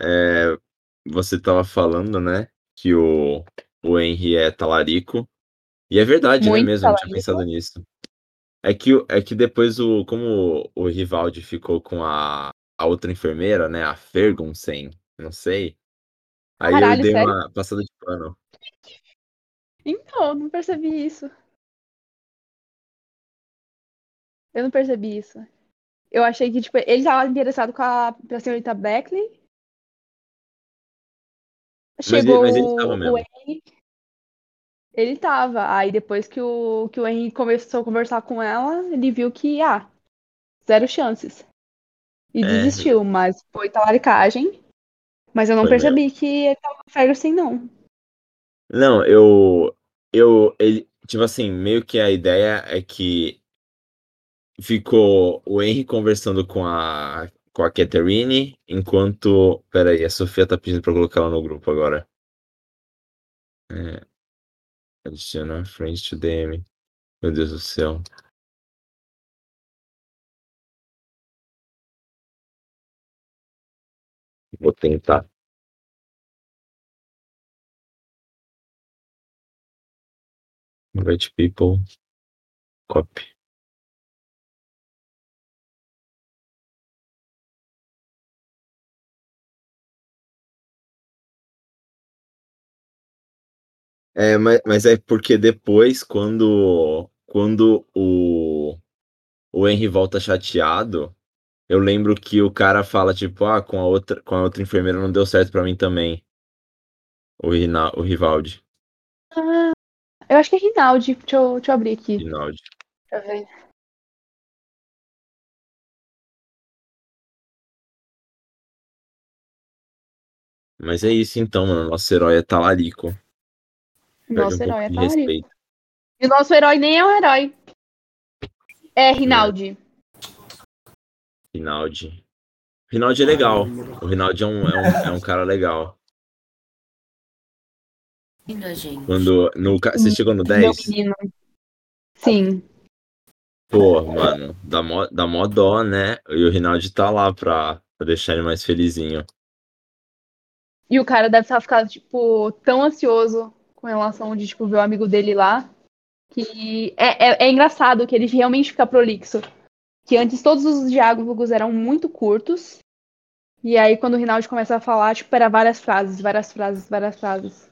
é, você tava falando, né, que o, o Henry é talarico. E é verdade, né, Muito mesmo, eu não tinha talarico. pensado nisso. É que, é que depois, o, como o, o Rivaldi ficou com a, a outra enfermeira, né, a Ferguson, não sei. Aí eu Caralho, dei sério? uma passada de pano. Então, não percebi isso. Eu não percebi isso. Eu achei que, tipo, ele tava interessado com a pra senhorita Beckley. Mas ele, Chegou mas ele tava mesmo. Henry. Ele tava. Aí depois que o, que o Henry começou a conversar com ela, ele viu que, ah, zero chances. E É, desistiu, mas foi talaricagem. Mas eu não Foi mesmo. percebi que ele tava com Ferguson, não. Não, eu. Eu. Ele, tipo assim, meio que a ideia é que ficou o Henry conversando com a. Com a Catherine, enquanto. Peraí, a Sofia tá pedindo pra colocar ela no grupo agora. É, adiciona friends to DM. Meu Deus do céu. Vou tentar. Invite people. Copy. É, mas, mas é porque depois, quando, quando o, o Henry volta chateado, eu lembro que o cara fala, tipo, ah, com a outra, com a outra enfermeira não deu certo pra mim também. O, Rina, o Rivaldi. Ah, eu acho que é Rinaldi. Deixa eu, deixa eu abrir aqui. Rinaldi. Pra ver. Mas é isso então, mano. Nosso herói é talarico. Nosso um herói é respeito. E o nosso herói nem é um herói. É Rinaldi. Rinaldi. Rinaldi é legal. O Rinaldi é um, é um, é um cara legal. Gente. Quando. No, você chegou no Meu 10? menino. Sim. Pô, mano, dá mó, dá mó dó, né? E o Rinaldi tá lá pra, pra deixar ele mais felizinho. E o cara deve estar ficando, tipo, tão ansioso com relação de, tipo, ver o amigo dele lá. Que é, é, é engraçado que ele realmente fica prolixo. Que antes todos os diálogos eram muito curtos. E aí, quando o Rinaldi começa a falar, tipo, era várias frases, várias frases, várias frases.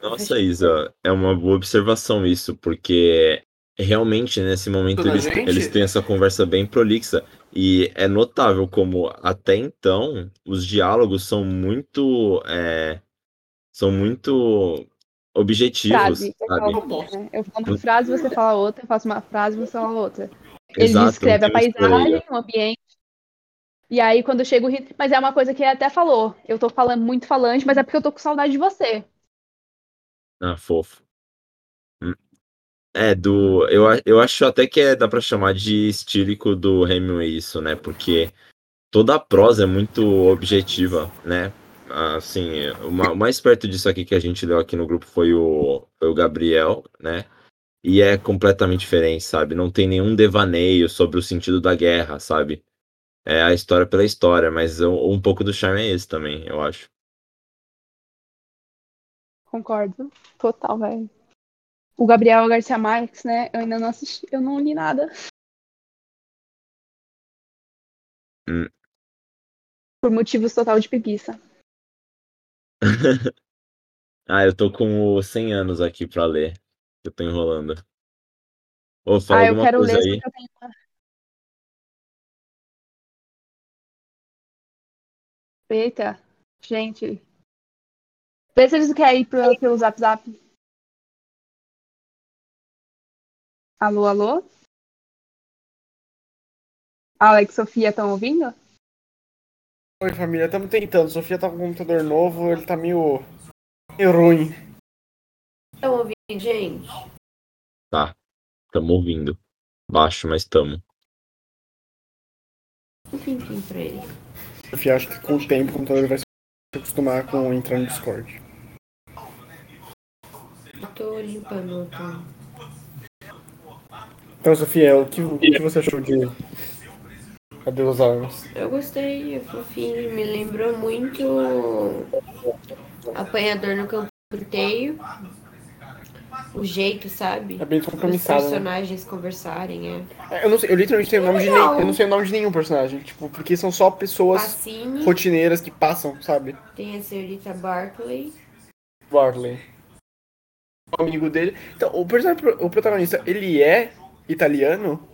Nossa, Isa, é uma boa observação isso, porque realmente nesse momento Toda eles, gente? eles têm essa conversa bem prolixa. E é notável como até então os diálogos são muito. é, são muito objetivos, Frase. Eu, sabe? falo, né? eu falo uma frase, você fala outra, eu faço uma frase, você fala outra. Ele Exato, descreve a paisagem, o ambiente. E aí, quando chega o Rin- Mas é uma coisa que ele até falou. Eu tô falando muito falante, mas é porque eu tô com saudade de você. Ah, fofo. Hum. É, do. Eu, eu acho até que é, dá pra chamar de estílico do Hemingway isso, né? Porque toda a prosa é muito objetiva, né? Assim, o ma- o mais perto disso aqui que a gente leu aqui no grupo foi o, foi o Gabriel, né? E é completamente diferente, sabe? Não tem nenhum devaneio sobre o sentido da guerra, sabe? É a história pela história, mas um, um pouco do charme é esse também, eu acho. Concordo. Total, velho. O Gabriel Garcia Marques, né? Eu ainda não assisti, eu não li nada. Hum. Por motivos total de preguiça. Ah, eu tô com os 100 anos aqui pra ler. Eu tô enrolando. Ô, fala Ah, eu alguma quero coisa ler, aí. que eu tenho uma. Eita, gente. Vê se eles querem ir pro, pelo Zap Zap. Alô, alô? Alex, Sofia, estão ouvindo? Oi, família. Estamos tentando. Sofia tá com um computador novo, ele tá meio, meio ruim. Estão ouvindo, gente? Tá, tamo ouvindo. Baixo, mas tamo. Um tempinho pra ele. Sofia acha que com o tempo o computador vai se acostumar com entrar no Discord. Eu tô limpando. Tô... Então, Sofia, o que, o que você achou de Adeus armas. Eu gostei, é fofinho, me lembrou muito Apanhador no Campo Inteiro. O jeito, sabe? É bem Os compromissado. né? personagens conversarem, é. É, Eu não sei, eu literalmente tenho o nome de nem, eu não sei o nome de nenhum personagem, tipo, porque são só pessoas Pacini, rotineiras que passam, sabe? tem a senhorita Barclay. Barley. O amigo dele. Então, o personagem, o protagonista, ele é italiano?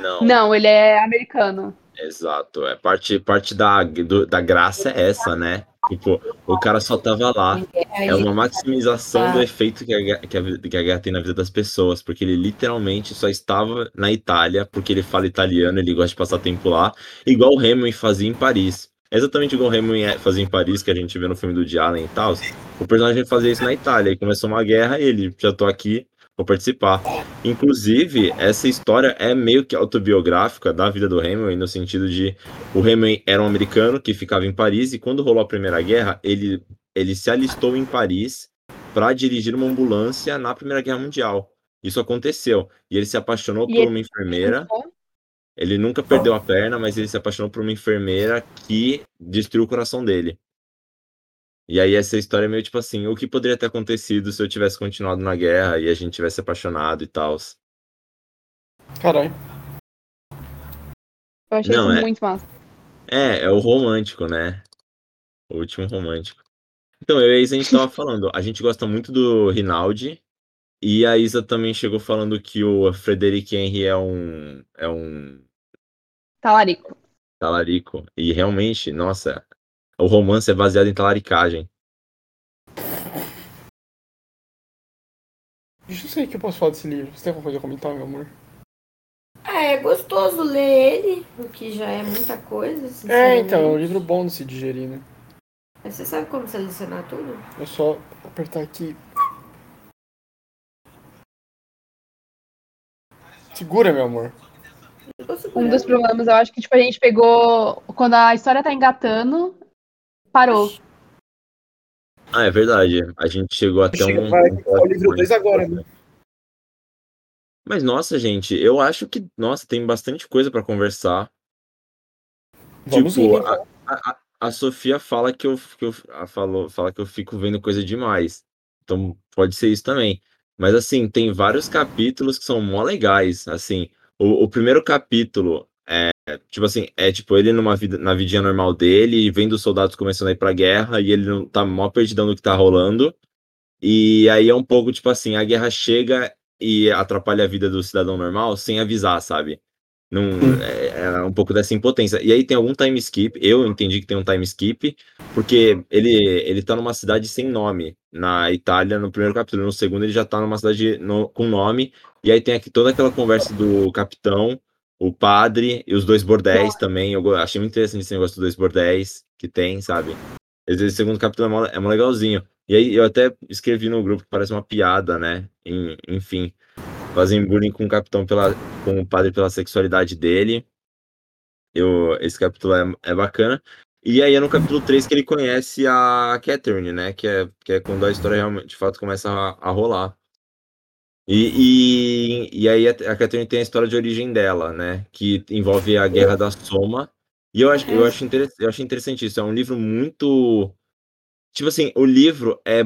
Não, Não, ele é americano. exato. É parte, parte da, do- da graça é essa, né? Tipo, o cara só tava lá. É uma maximização do efeito que a, guerra- que, a, que a guerra tem na vida das pessoas, porque ele literalmente só estava na Itália, porque ele fala italiano, ele gosta de passar tempo lá, igual o Hemingway fazia em Paris. É exatamente igual o Hemingway fazia em Paris, que a gente vê no filme do Woody Allen e tal. O personagem fazia isso na Itália, e começou uma guerra, e ele, já tô aqui, vou participar. Inclusive, essa história é meio que autobiográfica da vida do Hemingway, no sentido de o Hemingway era um americano que ficava em Paris, e quando rolou a Primeira Guerra, ele ele se alistou em Paris para dirigir uma ambulância na Primeira Guerra Mundial. Isso aconteceu. E ele se apaixonou E por uma enfermeira. Ele nunca perdeu a perna, mas ele se apaixonou por uma enfermeira que destruiu o coração dele. E aí essa história é meio tipo assim, o que poderia ter acontecido se eu tivesse continuado na guerra e a gente tivesse apaixonado e tal. Caralho. Eu achei Não, isso é- muito massa. É, é o romântico, né? O último romântico. Então, eu e a Isa, a gente tava falando, a gente gosta muito do Rinaldi, e a Isa também chegou falando que o Frederic Henry é um, é um Talarico. talarico, e realmente, nossa, o romance é baseado em talaricagem. Deixa eu sei o que eu posso falar desse livro. Você tem alguma coisa a comentar, meu amor? Ah, é gostoso ler ele, o que já é muita coisa. É, então, é um livro bom de se digerir, né? Mas Você sabe como selecionar tudo? É só apertar aqui. Segura, meu amor. Um dos problemas, eu acho que tipo, a gente pegou. Quando a história tá engatando, parou. Ah, é verdade, a gente chegou até Chega, um... vai um começar o livro dois agora, né? Mas, nossa, gente, eu acho que, nossa, tem bastante coisa pra conversar. Vamos tipo, ir, a, a, a Sofia fala que eu, que eu a- falou, fala que eu fico vendo coisa demais. Então pode ser isso também. Mas assim, tem vários capítulos que são mó legais. Assim, o, o primeiro capítulo é tipo assim, é tipo ele numa vida, na vidinha normal dele, e vendo os soldados começando a ir pra guerra, e ele não tá mó perdidão do que tá rolando. E aí é um pouco tipo assim, a guerra chega e atrapalha a vida do cidadão normal sem avisar, sabe? Não, é, é um pouco dessa impotência. E aí tem algum time skip, eu entendi que tem um time skip, porque ele, ele tá numa cidade sem nome, na Itália, no primeiro capítulo. No segundo, ele já tá numa cidade no- com nome, e aí tem aqui toda aquela conversa do capitão, o padre e os dois bordéis também. Eu achei muito interessante esse negócio dos dois bordéis que tem, sabe? Esse segundo capítulo é mó, é mó legalzinho. E aí eu até escrevi no grupo que parece uma piada, né? Em- enfim, fazem bullying com o capitão pela, com o padre pela sexualidade dele. Eu, esse capítulo é, é bacana. E aí é no capítulo 3 que ele conhece a Catherine, né? Que é, que é quando a história realmente, de fato, começa a, a rolar. E, e, e aí a, a Catherine tem a história de origem dela, né? Que envolve a Guerra da Soma. E eu acho, eu acho, interess, eu acho interessante isso. É um livro muito. Tipo assim, o livro é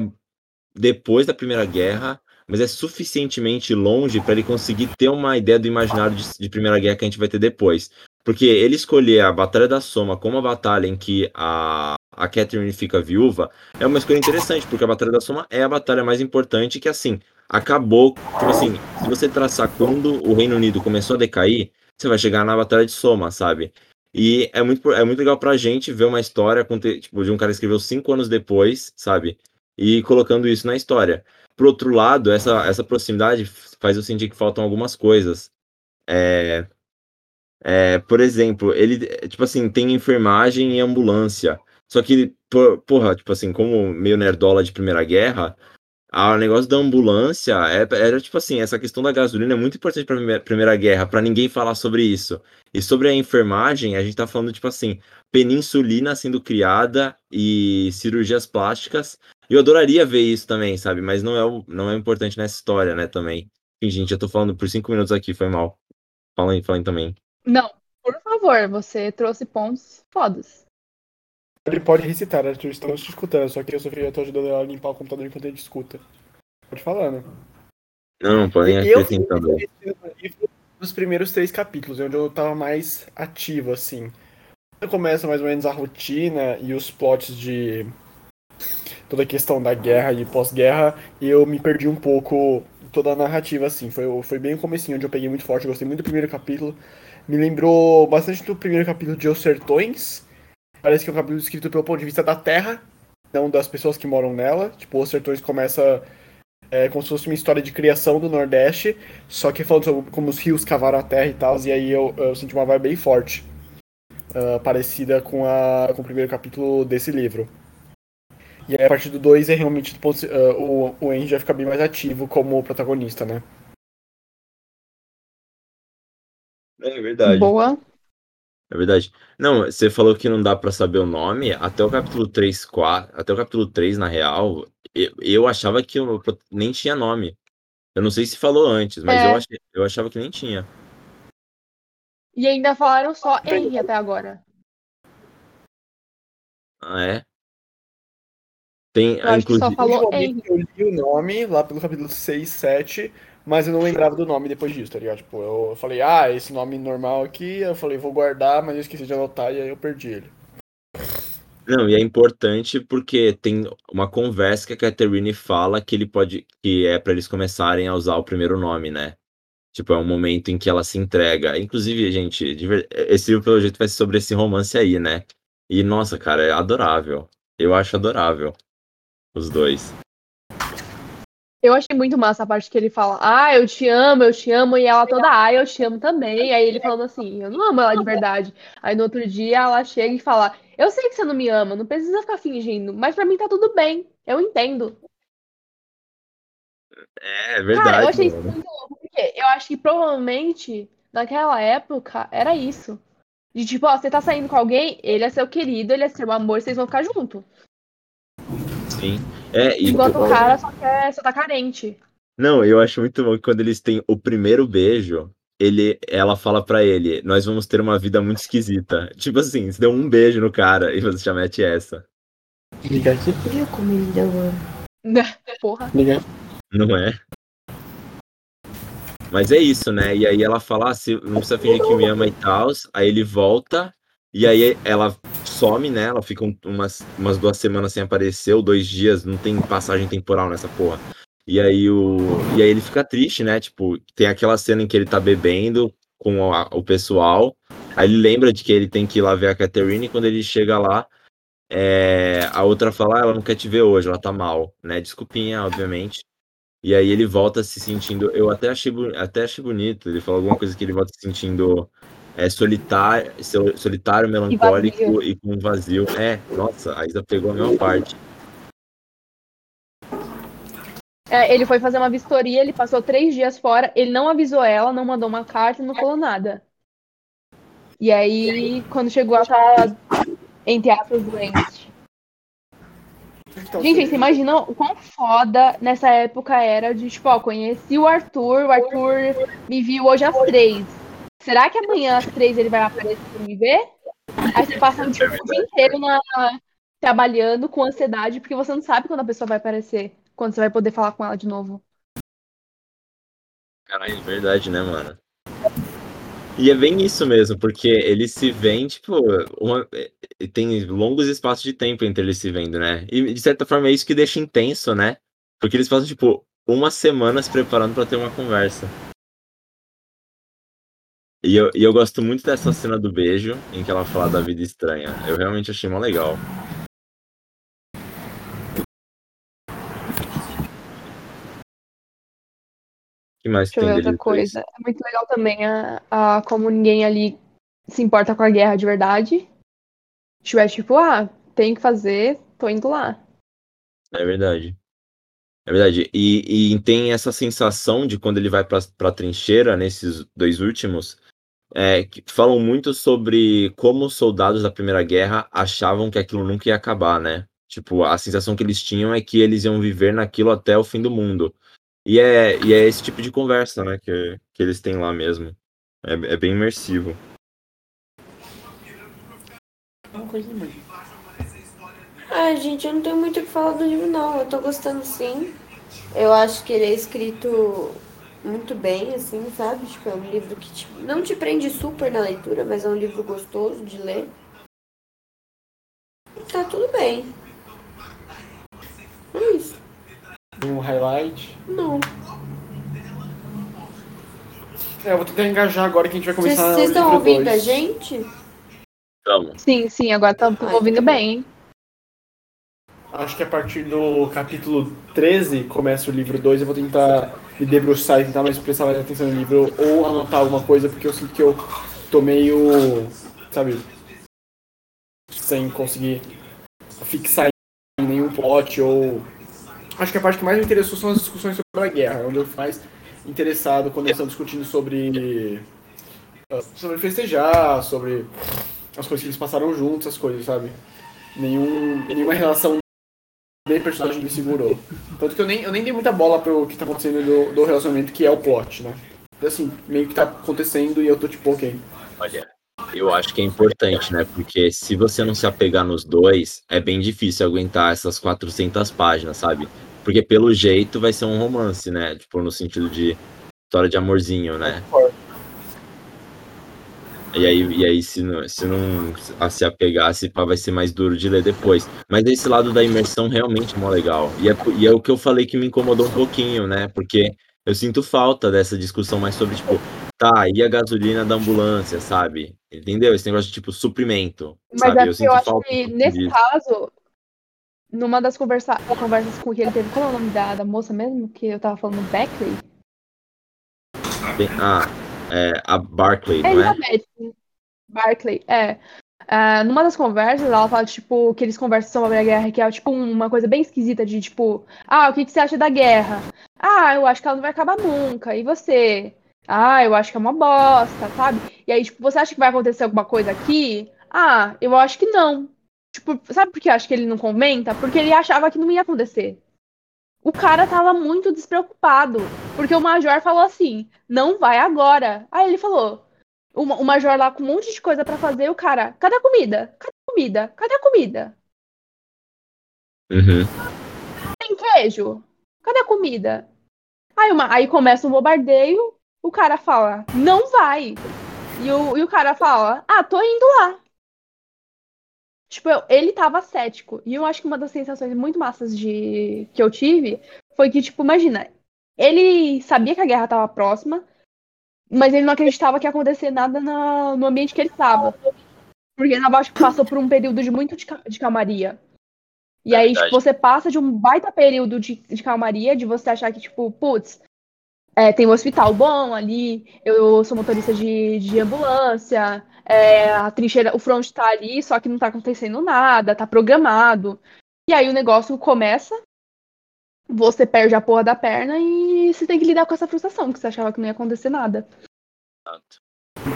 depois da Primeira Guerra, mas é suficientemente longe para ele conseguir ter uma ideia do imaginário de, de Primeira Guerra que a gente vai ter depois. Porque ele escolher a Batalha da Soma como a batalha em que a, a Catherine fica viúva é uma escolha interessante, porque a Batalha da Soma é a batalha mais importante que, assim, acabou. Tipo assim, se você traçar quando o Reino Unido começou a decair, você vai chegar na Batalha de Soma, sabe? E é muito, é muito legal pra gente ver uma história tipo, de um cara que escreveu cinco anos depois, sabe? E colocando isso na história. Por outro lado, essa, essa proximidade faz eu sentir que faltam algumas coisas. É, é, por exemplo, ele, tipo assim, tem enfermagem e ambulância. Só que, por- porra, tipo assim, como meio nerdola de Primeira Guerra, o negócio da ambulância é- era, tipo assim, essa questão da gasolina é muito importante pra Primeira, Primeira Guerra, pra ninguém falar sobre isso. E sobre a enfermagem, a gente tá falando, tipo assim, penicilina sendo criada e cirurgias plásticas. Eu adoraria ver isso também, sabe? Mas não é, o- não é importante nessa história, né, também. Enfim, gente, eu tô falando por cinco minutos aqui, foi mal. Falem, falem também. Não, por favor, você trouxe pontos fodas. Ele pode recitar, Arthur, estamos te escutando, só que eu, Sofia, eu tô ajudando ela a limpar o computador enquanto ele escuta. Pode falar, né? Não, podem aí. nos primeiros três capítulos, onde eu tava mais ativo, assim. Quando começa mais ou menos a rotina e os plots de toda a questão da guerra e pós-guerra, eu me perdi um pouco toda a narrativa, assim. Foi, foi bem o comecinho onde eu peguei muito forte, gostei muito do primeiro capítulo. Me lembrou bastante do primeiro capítulo de Os Sertões. Parece que é um capítulo escrito pelo ponto de vista da Terra, não das pessoas que moram nela. Tipo, Os Sertões começa é, como se fosse uma história de criação do Nordeste, só que falando sobre como os rios cavaram a terra e tal, e aí eu, eu senti uma vibe bem forte, uh, parecida com, a, com o primeiro capítulo desse livro. E aí, a partir do 2 é realmente uh, o, o Andy já fica bem mais ativo como protagonista, né? É verdade. Boa. É verdade. Não, você falou que não dá pra saber o nome. Até o capítulo 3, 4, até o capítulo 3, na real, eu, eu achava que eu nem tinha nome. Eu não sei se falou antes, mas É. eu, achei, eu achava que nem tinha. E ainda falaram só Henry até agora. Ah, é? Tem, Eu acho que só inclusive. falou Henry. Eu li o nome lá pelo capítulo 6, 7, mas eu não lembrava do nome depois disso, tá ligado? Tipo, eu falei, ah, esse nome normal aqui, eu falei, vou guardar, mas eu esqueci de anotar e aí eu perdi ele. Não, e é importante porque tem uma conversa que a Catherine fala que ele pode. que é pra eles começarem a usar o primeiro nome, né? Tipo, é um momento em que ela se entrega. Inclusive, gente, esse livro, pelo jeito, vai ser sobre esse romance aí, né? E, nossa, cara, é adorável. Eu acho adorável. Os dois. Eu achei muito massa a parte que ele fala, ah, eu te amo, eu te amo, e ela toda, ah, eu te amo também. Aí ele falando assim, eu não amo ela de verdade. Aí no outro dia ela chega e fala, eu sei que você não me ama, não precisa ficar fingindo, mas pra mim tá tudo bem, eu entendo. É, é Cara, eu verdade. achei isso muito louco, porque eu acho que provavelmente naquela época era isso. De tipo, ó, você tá saindo com alguém, ele é seu querido, ele é seu amor, vocês vão ficar junto. Sim. É, e Enquanto o cara só quer, só tá carente. Não, eu acho muito bom que quando eles têm o primeiro beijo, ele, ela fala pra ele, nós vamos ter uma vida muito esquisita. Tipo assim, você deu um beijo no cara e você já mete essa. Liga aqui. Viu como ele deu? Porra. Liga. Não é? Mas é isso, né? E aí ela fala, ah, se- não precisa fingir que me ama e tal. Aí ele volta, e aí ela some, né? Ela fica um- umas, umas duas semanas sem aparecer, ou dois dias, não tem passagem temporal nessa porra. E aí, o, e aí ele fica triste, né? Tipo, tem aquela cena em que ele tá bebendo com a- o pessoal. Aí ele lembra de que ele tem que ir lá ver a Catherine, e quando ele chega lá, é, a outra fala, ah, ela não quer te ver hoje, ela tá mal, né? Desculpinha, obviamente. E aí ele volta se sentindo. Eu até achei, até achei bonito. Ele falou alguma coisa que ele volta se sentindo é, solitário, sol- solitário, melancólico vazio. e, com vazio. É, nossa, a Isa pegou a mesma parte. É, ele foi fazer uma vistoria, ele passou três dias fora, ele não avisou ela, não mandou uma carta, não falou nada. E aí, quando chegou, ela tava, entre aspas, doente. Gente, você imagina o quão foda nessa época era de, tipo, ó, conheci o Arthur, o Arthur me viu hoje às três. Será que amanhã às três ele vai aparecer pra me ver? Aí você passa o dia inteiro na- trabalhando com ansiedade, porque você não sabe quando a pessoa vai aparecer, quando você vai poder falar com ela de novo. Caralho, é verdade, né, mano? E é bem isso mesmo, porque eles se veem, tipo, uma- tem longos espaços de tempo entre eles se vendo, né? E de certa forma é isso que deixa intenso, né? Porque eles passam, tipo, uma semana se preparando pra ter uma conversa. E eu, e eu gosto muito dessa cena do beijo, em que ela fala da vida estranha. Eu realmente achei mó legal. Que mais Deixa eu tem outra coisa. É muito legal também a, a como ninguém ali se importa com a guerra de verdade. Tiver tipo, ah, tem que fazer, tô indo lá. É verdade. É verdade. E, e tem essa sensação de quando ele vai pra, pra trincheira, nesses dois últimos, é, que falam muito sobre como os soldados da Primeira Guerra achavam que aquilo nunca ia acabar, né? Tipo, a sensação que eles tinham é que eles iam viver naquilo até o fim do mundo. E é, e é esse tipo de conversa, né, que, que eles têm lá mesmo. É, é bem imersivo. uma coisa. Ah, gente, eu não tenho muito o que falar do livro, não. Eu tô gostando sim. Eu acho que ele é escrito muito bem, assim, sabe? Tipo, é um livro que te- não te prende super na leitura, mas é um livro gostoso de ler. Tá tudo bem. É isso. Um highlight. Não. É, eu vou tentar engajar agora que a gente vai Vocês começar vocês o estão ouvindo a dois. gente? Então, Sim, sim, agora estamos Ai, ouvindo tá bem, hein? Acho que a partir do capítulo 13 começa o livro 2. Eu vou tentar me debruçar e tentar mais prestar mais atenção no livro ou anotar alguma coisa, porque eu sinto que eu tô meio, sabe, sem conseguir fixar em nenhum plot ou. Acho que a parte que mais me interessou são as discussões sobre a guerra, onde eu mais interessado quando eles estão discutindo sobre. ah, sobre festejar, sobre as coisas que eles passaram juntos, essas coisas, sabe? Nenhum, nenhuma relação nem personagem me segurou. Tanto que eu nem, eu nem dei muita bola pro que tá acontecendo do, do relacionamento, que é o plot, né? Então, assim, meio que tá acontecendo e eu tô tipo, ok. olha, eu acho que é importante, né? Porque se você não se apegar nos dois, é bem difícil aguentar essas 400 páginas, sabe? Porque pelo jeito vai ser um romance, né? Tipo, no sentido de história de amorzinho, né? E aí, e aí se não, se não a- se apegasse, pá, vai ser mais duro de ler depois. Mas esse lado da imersão realmente é mó legal. E é, e é o que eu falei que me incomodou um pouquinho, né? Porque eu sinto falta dessa discussão mais sobre, tipo, tá, e a gasolina da ambulância, sabe? Entendeu? Esse negócio de, tipo, suprimento, Mas sabe? é Eu sinto eu acho falta que nesse disso. caso, numa das conversa conversas com que ele teve, qual é o nome da, da moça mesmo? Que eu tava falando, Beckley? Bem- Ah, é, a Barclay, É não é? Barclay, é. Ah, numa das conversas, ela fala, tipo, que eles conversam sobre a guerra, que é, tipo, uma coisa bem esquisita de, tipo, ah, o que, que você acha da guerra? Ah, eu acho que ela não vai acabar nunca. E você? Ah, eu acho que é uma bosta, sabe? E aí, tipo, você acha que vai acontecer alguma coisa aqui? Ah, eu acho que não. Tipo, sabe por que eu acho que ele não comenta? Porque ele achava que não ia acontecer. O cara tava muito despreocupado. Porque o Major falou assim: não vai agora. Aí ele falou: o, o Major lá com um monte de coisa pra fazer, o cara, cadê a comida? Cadê a comida? Cadê a comida? Uhum. Tem queijo? Cadê a comida? Aí, uma, aí começa um bombardeio, o cara fala, não vai. E o, e o cara fala, ah, tô indo lá. Tipo, eu- ele tava cético. E eu acho que uma das sensações muito massas de, que eu tive foi que, tipo, imagina, ele sabia que a guerra tava próxima, mas ele não acreditava que ia acontecer nada na- no ambiente que ele tava. Porque acho que passou por um período de muito de, de calmaria. E É aí, tipo, você passa de um baita período de, de calmaria, de você achar que, tipo, putz, é, tem um hospital bom ali, eu sou motorista de, de ambulância, é, a trincheira, o front tá ali, só que não tá acontecendo nada, tá programado. E aí o negócio começa, você perde a porra da perna e você tem que lidar com essa frustração, que você achava que não ia acontecer nada.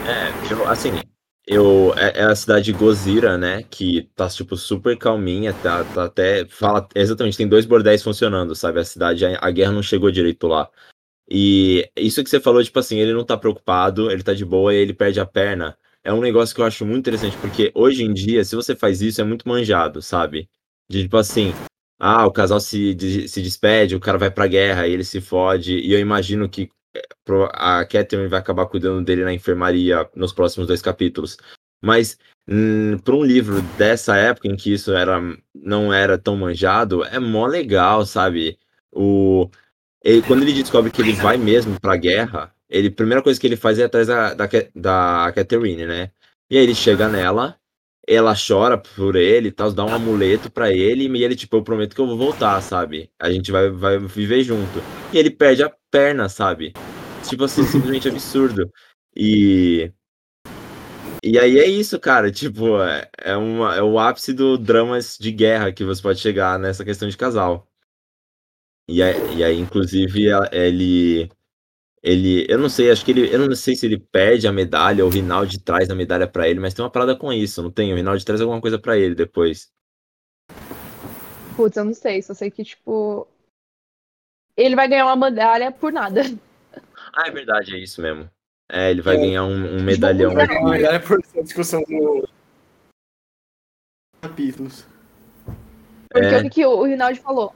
É, assim, eu, é, é a cidade de Gozira, né, que tá, tipo, super calminha, tá, tá até, fala, exatamente, tem dois bordéis funcionando, sabe, a cidade, a, a guerra não chegou direito lá. E isso que você falou, tipo assim, ele não tá preocupado, ele tá de boa e ele perde a perna, é um negócio que eu acho muito interessante, porque hoje em dia, se você faz isso, é muito manjado, sabe? De, tipo assim, ah, o casal se, de- se despede, o cara vai pra guerra e ele se fode, e eu imagino que pro- a Catherine vai acabar cuidando dele na enfermaria nos próximos dois capítulos. Mas hum, para um livro dessa época em que isso era, não era tão manjado, é mó legal, sabe? O, ele- quando ele descobre que ele vai mesmo pra guerra, ele, a primeira coisa que ele faz é atrás da, da, da Catherine, né? E aí ele chega nela, ela chora por ele e tal, dá um amuleto pra ele, e ele, tipo, eu prometo que eu vou voltar, sabe? A gente vai, vai viver junto. E ele perde a perna, sabe? Tipo assim, simplesmente absurdo. E. E aí é isso, cara. Tipo, é, é, uma, é o ápice do dramas de guerra que você pode chegar nessa questão de casal. E aí, e aí inclusive, ele. Ele. Eu não sei, acho que ele. Eu não sei se ele perde a medalha ou o Rinaldi traz a medalha pra ele, mas tem uma parada com isso, não tem? O Rinaldi traz alguma coisa pra ele depois. Putz, eu não sei, só sei que, tipo. Ele vai ganhar uma medalha por nada. Ah, é verdade, é isso mesmo. É, ele vai É. ganhar um, um medalhão aqui. Ah, é por essa discussão do. capítulos. Porque É. o que, que o Rinaldi falou?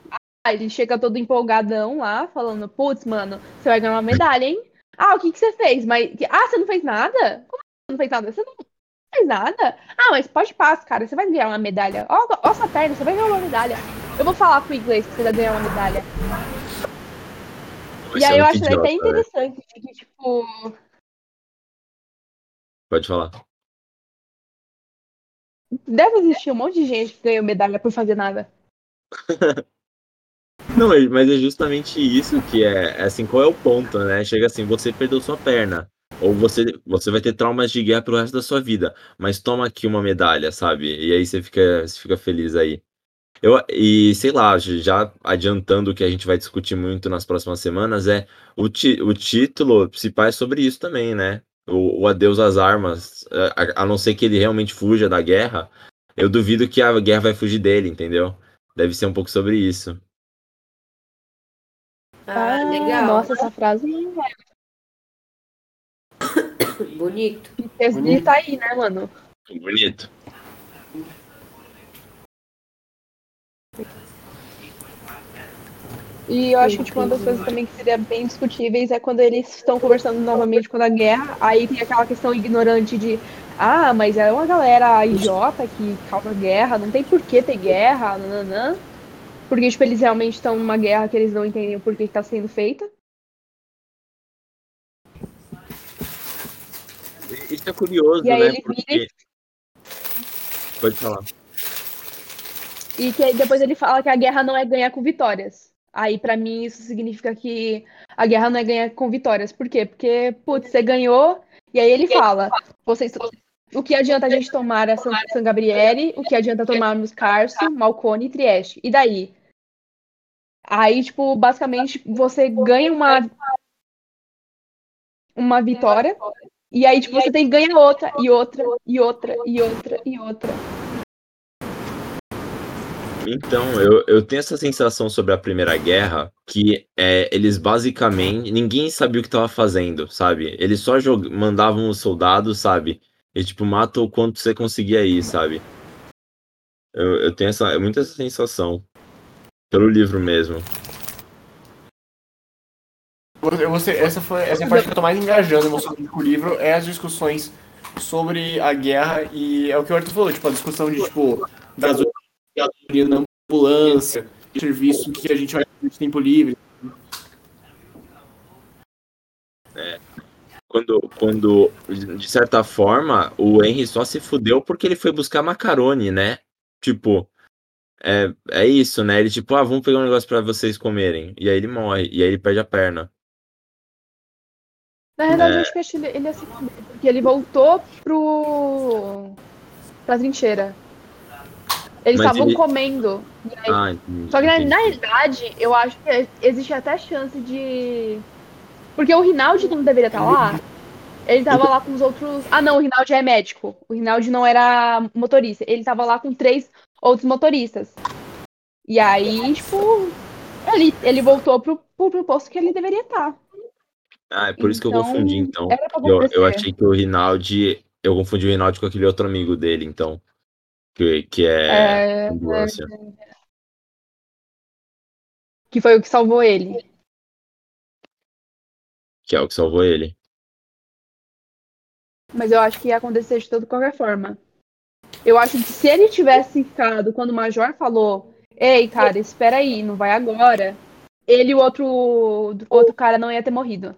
Ele chega todo empolgadão lá, falando, putz, mano, você vai ganhar uma medalha, hein? Ah, o que, que você fez? Mas. Ah, você não fez nada? Como assim você não fez nada? Você não fez nada? Ah, mas pode passar, cara. Você vai ganhar uma medalha. Ó, ó sua perna, você vai ganhar uma medalha. Eu vou falar pro inglês que você vai ganhar uma medalha. Vai e ser aí eu muito acho até idiota, né? interessante que, tipo, Pode falar. deve existir um monte de gente que ganhou medalha por fazer nada. Não, mas é justamente isso que é, é assim, qual é o ponto, né? Chega assim, você perdeu sua perna. Ou você, você vai ter traumas de guerra pro resto da sua vida. Mas toma aqui uma medalha, sabe? E aí você fica, você fica feliz aí. Eu, e sei lá, já adiantando o que a gente vai discutir muito nas próximas semanas, é o, ti, o título principal é sobre isso também, né? O, o adeus às armas. A, a não ser que ele realmente fuja da guerra, eu duvido que a guerra vai fugir dele, entendeu? Deve ser um pouco sobre isso. Ah, legal. Nossa, essa frase Bonito. ele tá aí, né, mano? Bonito. E eu acho que tipo, uma das coisas também que seria bem discutíveis é quando eles estão conversando novamente com a guerra, aí tem aquela questão ignorante de ah, mas é uma galera idiota que causa guerra, não tem por que ter guerra, nananã. Porque, tipo, eles realmente estão numa guerra que eles não entendem o porquê que tá sendo feita. Isso é curioso, E aí né? ele Porque... vira Pode falar. E que aí depois ele fala que a guerra não é ganhar com vitórias. Aí, pra mim, isso significa que a guerra não é ganhar com vitórias. Por quê? Porque, putz, você ganhou, e aí ele fala, vocês. O que adianta a gente tomar a San, San Gabriele? O que adianta tomarmos Carso, Malcone e Trieste? E daí? Aí, tipo, basicamente, você ganha uma uma vitória, e aí, tipo, você tem que ganhar outra, e outra, e outra, e outra, e outra. Então, eu, eu tenho essa sensação sobre a Primeira Guerra que é, eles basicamente. Ninguém sabia o que estava fazendo, sabe? Eles só jog... mandavam os soldados, sabe? E tipo, mata o quanto você conseguir aí, sabe? Eu, eu tenho essa, muita essa sensação. Pelo livro mesmo. Eu gostei, essa foi essa é a parte que eu tô mais engajando emocionalmente com o livro, é as discussões sobre a guerra e é o que o Arthur falou, tipo, a discussão de, tipo, gasolina na ambulância, serviço que a gente vai ter de tempo livre. É. Quando, quando, de certa forma, o Henry só se fudeu porque ele foi buscar macarone, né? Tipo, é, é isso, né? Ele, tipo, ah, vamos pegar um negócio pra vocês comerem. E aí ele morre, e aí ele perde a perna. Na verdade, É. eu acho que ele, ele ia se fuder, porque ele voltou pro. pra trincheira. Eles Mas estavam ele- comendo. Aí- Ah, entendi, Só que na, entendi. na realidade, eu acho que existe até chance de. Porque o Rinaldi não deveria estar lá. Ele tava lá com os outros. Ah, não, o Rinaldi é médico. O Rinaldi não era motorista. Ele tava lá com três outros motoristas. E aí, tipo. Ele, ele voltou pro, pro, pro posto que ele deveria estar. Ah, é por isso que eu Então, confundi, então. Eu, eu achei que o Rinaldi. Eu confundi o Rinaldi com aquele outro amigo dele, então. Que, que é, É, ambulância. que foi o que salvou ele. Que é o que salvou ele. Mas eu acho que ia acontecer de toda qualquer forma. Eu acho que se ele tivesse ficado quando o Major falou, ei, cara, espera aí, não vai agora, ele e o outro, outro cara não ia ter morrido.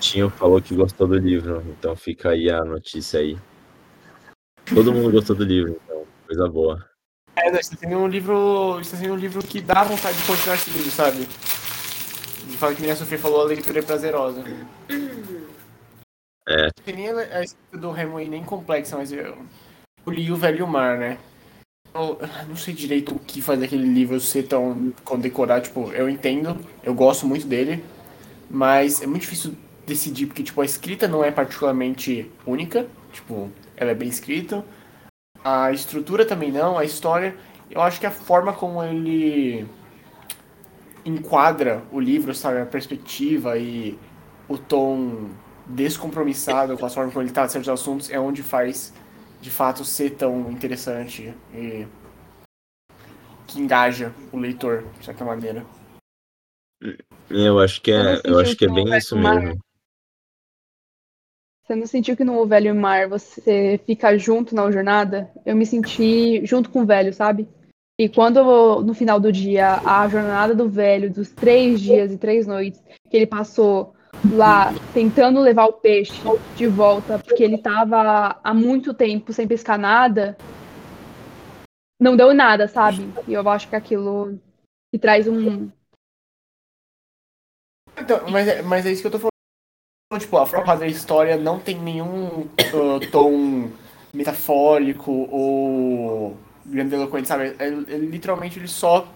Vitinho falou que gostou do livro, então fica aí a notícia aí. Todo mundo gostou do livro, então, coisa boa. É, não, está sendo um livro. Está sendo um livro que dá vontade de continuar esse livro, sabe? Fala que nem a Sofia falou, a leitura é prazerosa. É. Que nem a escrita do Hemingway nem complexa, mas eu, eu li o Velho Mar, né? Eu eu não sei direito o que faz aquele livro ser tão condecorado, tipo, eu entendo, eu gosto muito dele, mas é muito difícil decidir, porque, tipo, a escrita não é particularmente única, tipo, ela é bem escrita, a estrutura também não, a história, eu acho que a forma como ele enquadra o livro, sabe, a perspectiva e o tom descompromissado com a forma como ele trata certos assuntos é onde faz de fato ser tão interessante e que engaja o leitor de certa maneira. Eu acho que é, eu acho que é bem isso mesmo. Você não sentiu que no Velho Mar você fica junto na jornada? Eu me senti junto com o velho, sabe? E quando no final do dia a jornada do velho, dos três dias e três noites que ele passou lá tentando levar o peixe de volta, porque ele estava há muito tempo sem pescar nada, não deu nada, sabe? E eu acho que aquilo que traz um. Então, mas, é, mas é isso que eu tô falando. Tipo, a forma da história não tem nenhum uh, tom metafórico ou grandiloquente, sabe? É, é, literalmente ele só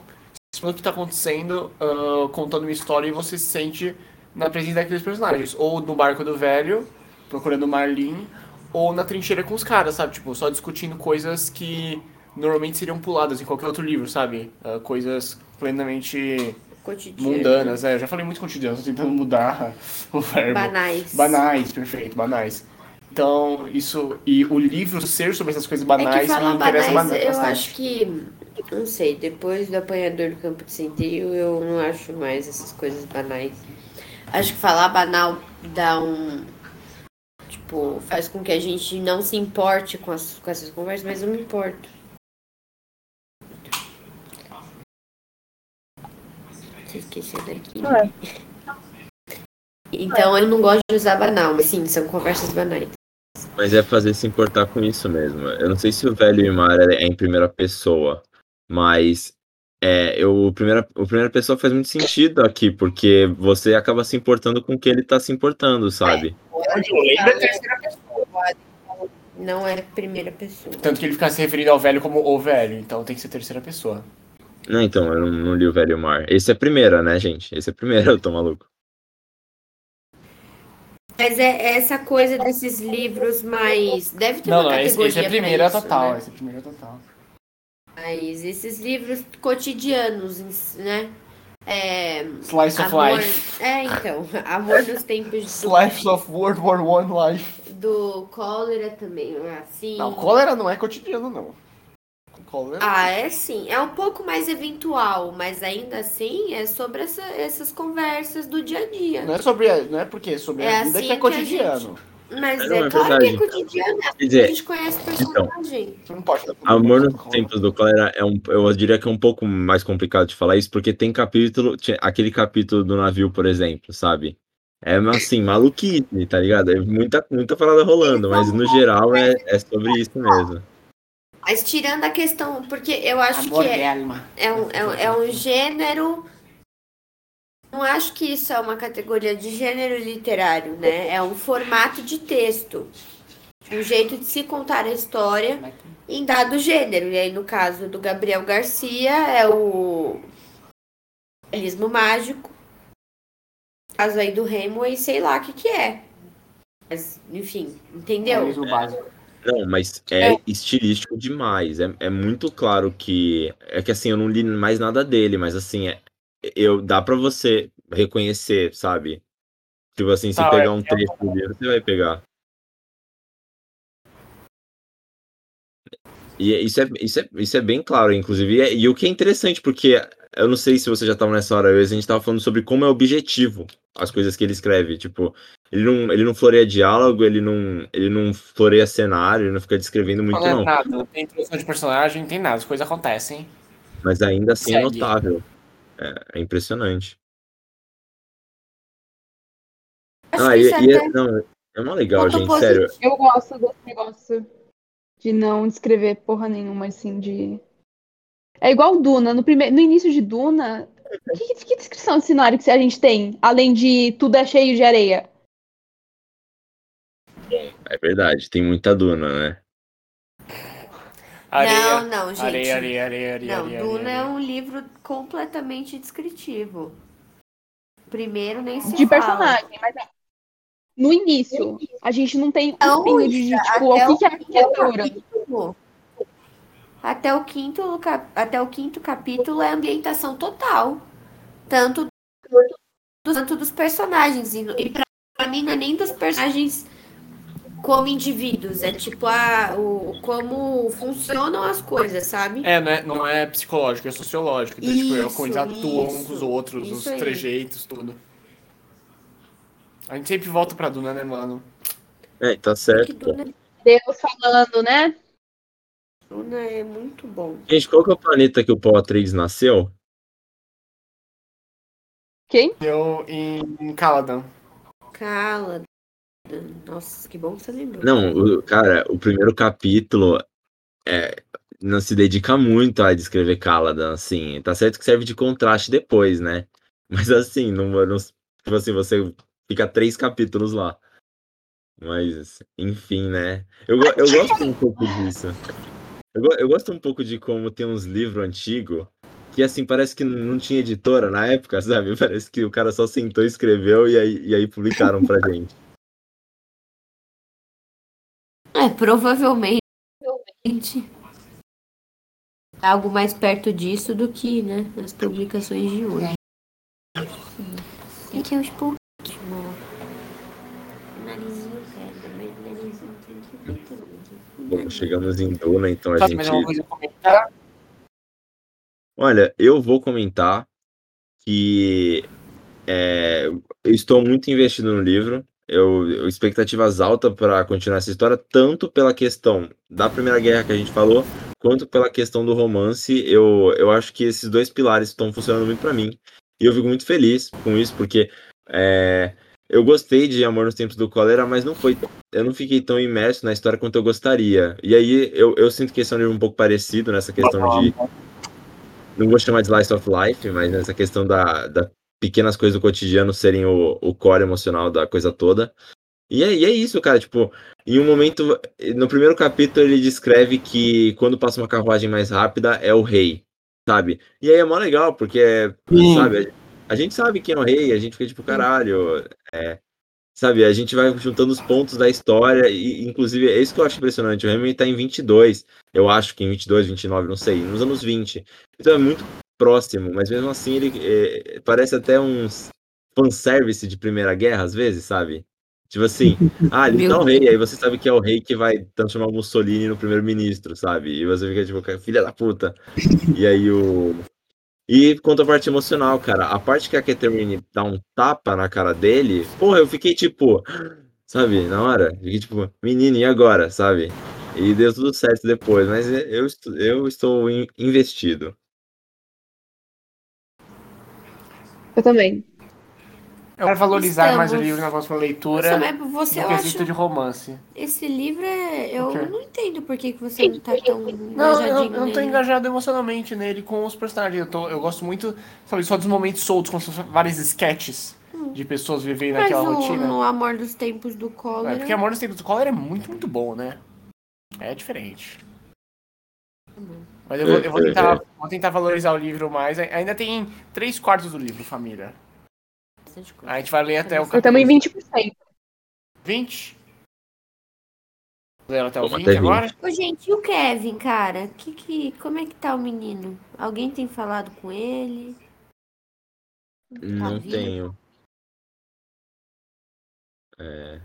explica o que tá acontecendo, uh, contando uma história e você se sente na presença daqueles personagens. Ou no barco do velho, procurando Marlin, ou na trincheira com os caras, sabe? Tipo, só discutindo coisas que normalmente seriam puladas em qualquer outro livro, sabe? Uh, coisas plenamente Cotidiano. mundanas. É, eu já falei muito cotidiano, tô tentando mudar o verbo. Banais. Banais, perfeito, banais. Então, isso. E o livro ser sobre essas coisas banais é me interessa banais, bastante. eu acho que. Não sei, depois do apanhador do campo de centeio, eu não acho mais essas coisas banais. Acho que falar banal dá um. Tipo, faz com que a gente não se importe com, as, com essas conversas, mas eu me importo. Você esqueceu daqui. É. Então eu não gosto de usar banal, mas sim, são conversas banais. Mas é fazer se importar com isso mesmo. Eu não sei se o velho Imar é em primeira pessoa, mas é, eu, primeira, o primeira pessoa faz muito sentido aqui, porque você acaba se importando com o que ele tá se importando, sabe? Não é primeira pessoa. Tanto que ele fica se referindo ao velho como o velho, então tem que ser terceira pessoa. Não, então, eu não, não li o velho Mar. Esse é a primeira, né, gente? Esse é a primeira, eu tô maluco. Mas é essa coisa desses livros mais. Deve ter Não, uma não, esse, categoria esse é pra primeira isso, total, né? esse é primeira total. Mas esses livros cotidianos, né? É, Slice of amor, Life. É, então. Amor nos tempos do, Slice of World War One Life. do cólera também, assim. Não, cólera não é cotidiano, não. Cólera. Ah, é sim. É um pouco mais eventual, mas ainda assim é sobre essa- essas conversas do dia a dia. Não é sobre. Não é porque é sobre É a vida assim que é que cotidiano. Mas Não, é, é claro que é verdade. cotidiano, é Quer que a dizer, gente conhece o então, personagem. Você não pode Amor nos tempos do cólera é um, eu diria que é um pouco mais complicado de falar isso, porque tem capítulo, aquele capítulo do navio, por exemplo, sabe? É assim, maluquice, tá ligado? É muita, muita parada rolando, mas no geral é, é sobre isso mesmo. Mas tirando a questão, porque eu acho Amor que é, é um, é, um, é um gênero. Não acho que isso é uma categoria de gênero literário, né? É um formato de texto. Um jeito de se contar a história em dado gênero. E aí, no caso do Gabriel Garcia, é o realismo mágico. No caso aí do Hemingway, sei lá o que que é. Mas, enfim, entendeu? Realismo básico. Não, mas é estilístico demais. É, é muito claro que. É que assim, eu não li mais nada dele, mas assim, é, eu, dá pra você reconhecer, sabe? Tipo assim, se Tá, pegar é- um é trecho dele, você vai pegar. E é- isso é, isso, é, isso é bem claro, inclusive. E, é- e o que é interessante, porque eu não sei se você já estava nessa hora, a gente tava falando sobre como é objetivo as coisas que ele escreve. Tipo, ele não, ele não floreia diálogo, ele não, ele não floreia cenário, ele não fica descrevendo muito, Não é não. nada, não tem introdução de personagem, não tem nada, as coisas acontecem. Mas ainda assim é Segue. notável. É, é impressionante. Acho Ah, que e, é e é, não, é mó legal, gente, sério. positivo. Eu gosto desse negócio de não descrever porra nenhuma, assim, de. É igual Duna. No, prime... no início de Duna, que, que descrição de cenário que a gente tem? Além de tudo é cheio de areia. É verdade, tem muita duna, né? Areia, Não, não, gente. areia, areia, areia, areia. Não, areia, Duna é areia. um livro completamente descritivo. Primeiro nem se De fala. personagem, mas é- no início, a gente não tem um Não, pingo de, de, tipo, até o que, que é arquitetura. capítulo. até o quinto, cap- até o quinto capítulo é ambientação total. Tanto do, tanto dos personagens. E, e pra, pra mim não é nem dos personagens como indivíduos. É tipo a, o, como funcionam as coisas, sabe? É, não é, não é psicológico, é sociológico. Então, tipo, é Isso, como eles atuam uns com os isso, outros, os isso aí. trejeitos, tudo. A gente sempre volta pra Duna, né, mano? É, tá certo. Duna, Deus falando, né? Duna é muito bom. Gente, qual que é o planeta que o Paul Atreides nasceu? Quem? Eu em Caladan. Cala. Nossa, que bom que você lembrou. Não, o, cara, o primeiro capítulo é, não se dedica muito a descrever Caladan, assim. Tá certo que serve de contraste depois, né? Mas assim, não, não, tipo assim, você fica três capítulos lá. Mas, enfim, né? Eu, eu gosto um pouco disso. Eu, eu gosto um pouco de como tem uns livros antigos que, assim, parece que não tinha editora na época, sabe? Parece que o cara só sentou, escreveu e aí, e aí publicaram pra gente. É, provavelmente. Algo mais perto disso do que, né? As publicações de hoje. É que é os pouquinhos. Narizinho quebra, mas narizinho tem que. Bom, chegamos em Duna, então a Tá, gente. uma coisa comentar. Olha, eu vou comentar que é, eu estou muito investido no livro. Eu, expectativas altas para continuar essa história, tanto pela questão da Primeira Guerra que a gente falou, quanto pela questão do romance. Eu, eu acho que esses dois pilares estão funcionando muito para mim. E eu fico muito feliz com isso, porque é, eu gostei de Amor nos Tempos do Cólera, mas não foi. Eu não fiquei tão imerso na história quanto eu gostaria. E aí eu, eu sinto que esse é um livro um pouco parecido nessa questão de não vou chamar de slice of life, mas nessa questão da, da pequenas coisas do cotidiano serem o, o core emocional da coisa toda. E é, e é isso, cara, tipo, em um momento, no primeiro capítulo ele descreve que quando passa uma carruagem mais rápida é o rei, sabe? E aí é mó legal, porque, Sim. sabe, a gente sabe quem é o rei, a gente fica tipo, caralho, é, sabe, a gente vai juntando os pontos da história, e inclusive é isso que eu acho impressionante, o Hamilton tá em 22, eu acho que em 22, 29, não sei, nos anos 20. Então é muito próximo, mas mesmo assim ele é, parece até uns fanservice de Primeira Guerra, às vezes, sabe? Tipo assim, ah, ele tá o rei, aí você sabe que é o rei que vai transformar o Mussolini no primeiro-ministro, sabe? E você fica tipo, filha da puta. E aí o. E quanto à parte emocional, cara, a parte que a Catherine dá um tapa na cara dele, porra, eu fiquei tipo, sabe, na hora, fiquei tipo, menino, e agora, sabe? E deu tudo certo depois, mas eu, estou- eu estou in- investido. Eu também. Eu quero valorizar mais o Estamos. livro na próxima Nossa, leitura mas você, no eu quesito de romance. Esse livro é. Eu O não entendo por que, que você não tá tão Não, eu, eu não tô nele. engajado emocionalmente nele com os personagens. Eu, tô- eu gosto muito, sabe, só dos momentos soltos, fossem vários sketches de pessoas vivendo Hum. Mas aquela o, rotina. no Amor dos Tempos do É, Cólera. porque Amor nos Tempos do Collor é muito, muito bom, né? É diferente. Mas eu vou, eu vou É, tentar, é. vou tentar valorizar o livro mais. Ainda tem três quartos do livro, família. bastante coisa. A gente vai ler até o Eu também capítulo 20%. 20. Ler até o Vamos 20 até 20. agora? Ô, gente, e o Kevin, cara? Que, que, como é que tá o menino? Alguém tem falado com ele? Não vivo? tenho. É,